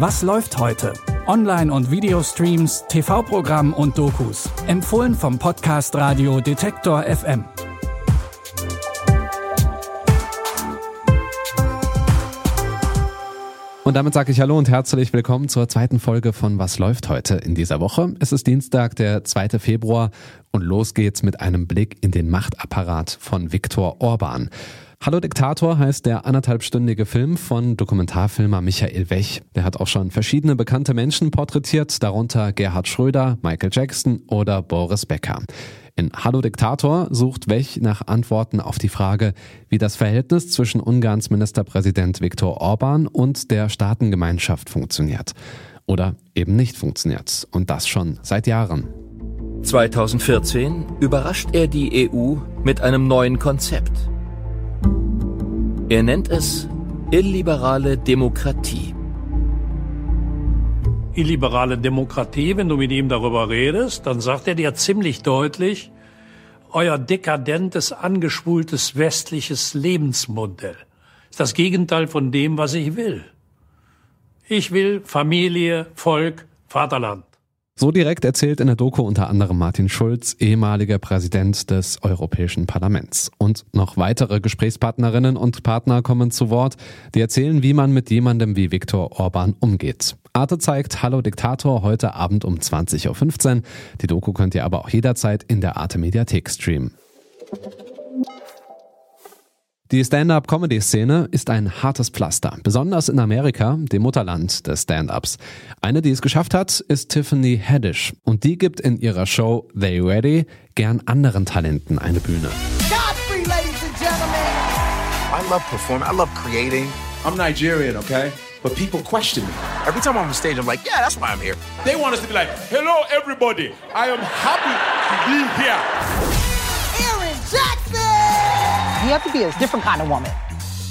Was läuft heute? Online- und Videostreams, TV-Programm und Dokus. Empfohlen vom Podcast Radio Detektor FM. Und damit sage ich Hallo und herzlich willkommen zur zweiten Folge von Was läuft heute in dieser Woche. Es ist Dienstag, der 2. Februar und los geht's mit einem Blick in den Machtapparat von Viktor Orban. Hallo Diktator heißt der anderthalbstündige Film von Dokumentarfilmer Michael Wech. Der hat auch schon verschiedene bekannte Menschen porträtiert, darunter Gerhard Schröder, Michael Jackson oder Boris Becker. In Hallo Diktator sucht Wech nach Antworten auf die Frage, wie das Verhältnis zwischen Ungarns Ministerpräsident Viktor Orban und der Staatengemeinschaft funktioniert. Oder eben nicht funktioniert. Und das schon seit Jahren. 2014 überrascht er die EU mit einem neuen Konzept. Er nennt es illiberale Demokratie. Illiberale Demokratie, wenn du mit ihm darüber redest, dann sagt er dir ziemlich deutlich, euer dekadentes, angeschwultes westliches Lebensmodell ist das Gegenteil von dem, was ich will. Ich will Familie, Volk, Vaterland. So direkt erzählt in der Doku unter anderem Martin Schulz, ehemaliger Präsident des Europäischen Parlaments. Und noch weitere Gesprächspartnerinnen und Partner kommen zu Wort, die erzählen, wie man mit jemandem wie Viktor Orban umgeht. Arte zeigt Hallo Diktator heute Abend um 20.15 Uhr. Die Doku könnt ihr aber auch jederzeit in der Arte Mediathek streamen. Die Stand-up-Comedy-Szene ist ein hartes Pflaster, besonders in Amerika, dem Mutterland des Stand-ups. Eine, die es geschafft hat, ist Tiffany Haddish und die gibt in ihrer Show They Ready gern anderen Talenten eine Bühne. Godfrey, ladies and gentlemen. I love performing. I love creating. I'm Nigerian, okay? But people question me. Every time I'm on stage, I'm like, yeah, that's why I'm here. They want us to be like, hello, everybody. I am happy to be here. You have to be a different kind of woman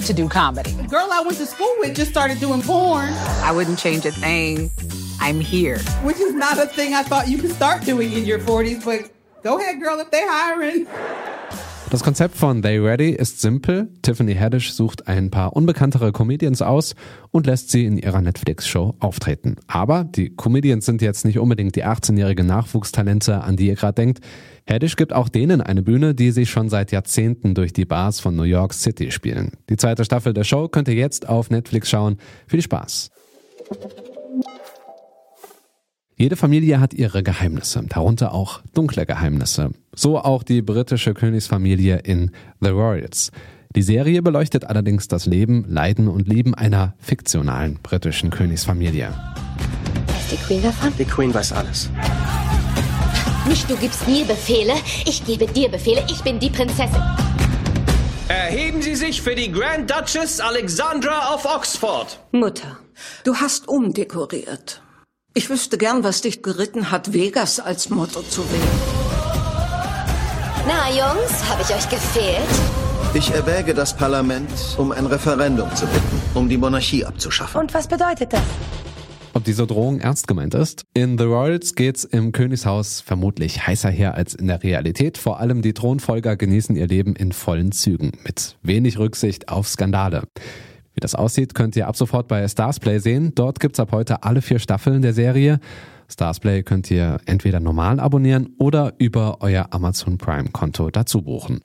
to do comedy. The girl I went to school with just started doing porn, I wouldn't change a thing. I'm here. which is not a thing I thought you could start doing in your 40s, but go ahead, girl, if they hiring. Das Konzept von They Ready ist simpel. Tiffany Haddish sucht ein paar unbekanntere Comedians aus und lässt sie in ihrer Netflix-Show auftreten. Aber die Comedians sind jetzt nicht unbedingt die 18-jährigen Nachwuchstalente, an die ihr gerade denkt. Haddish gibt auch denen eine Bühne, die sie schon seit Jahrzehnten durch die Bars von New York City spielen. Die zweite Staffel der Show könnt ihr jetzt auf Netflix schauen. Viel Spaß! Jede Familie hat ihre Geheimnisse, darunter auch dunkle Geheimnisse. So auch die britische Königsfamilie in The Royals. Die Serie beleuchtet allerdings das Leben, Leiden und Lieben einer fiktionalen britischen Königsfamilie. Weiß die Queen davon? Die Queen weiß alles. Nicht du gibst mir Befehle, ich gebe dir Befehle, ich bin die Prinzessin. Erheben Sie sich für die Grand Duchess Alexandra of Oxford. Mutter, du hast umdekoriert. Ich wüsste gern, was dich geritten hat, Vegas als Motto zu wählen. Na, Jungs, habe ich euch gefehlt? Ich erwäge das Parlament, um ein Referendum zu bitten, um die Monarchie abzuschaffen. Und was bedeutet das? Ob diese Drohung ernst gemeint ist? In The Royals geht's im Königshaus vermutlich heißer her als in der Realität. Vor allem die Thronfolger genießen ihr Leben in vollen Zügen, mit wenig Rücksicht auf Skandale. Wie das aussieht, könnt ihr ab sofort bei Starsplay sehen. Dort gibt's ab heute alle vier Staffeln der Serie. Starsplay könnt ihr entweder normal abonnieren oder über euer Amazon Prime Konto dazu buchen.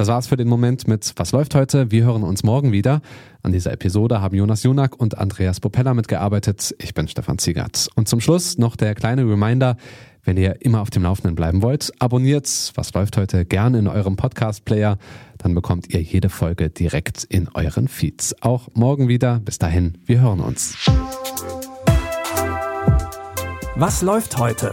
Das war's für den Moment mit Was läuft heute? Wir hören uns morgen wieder. An dieser Episode haben Jonas Junak und Andreas Popella mitgearbeitet. Ich bin Stefan Ziegert. Und zum Schluss noch der kleine Reminder, wenn ihr immer auf dem Laufenden bleiben wollt, abonniert Was läuft heute gern in eurem Podcast-Player. Dann bekommt ihr jede Folge direkt in euren Feeds. Auch morgen wieder. Bis dahin, wir hören uns. Was läuft heute?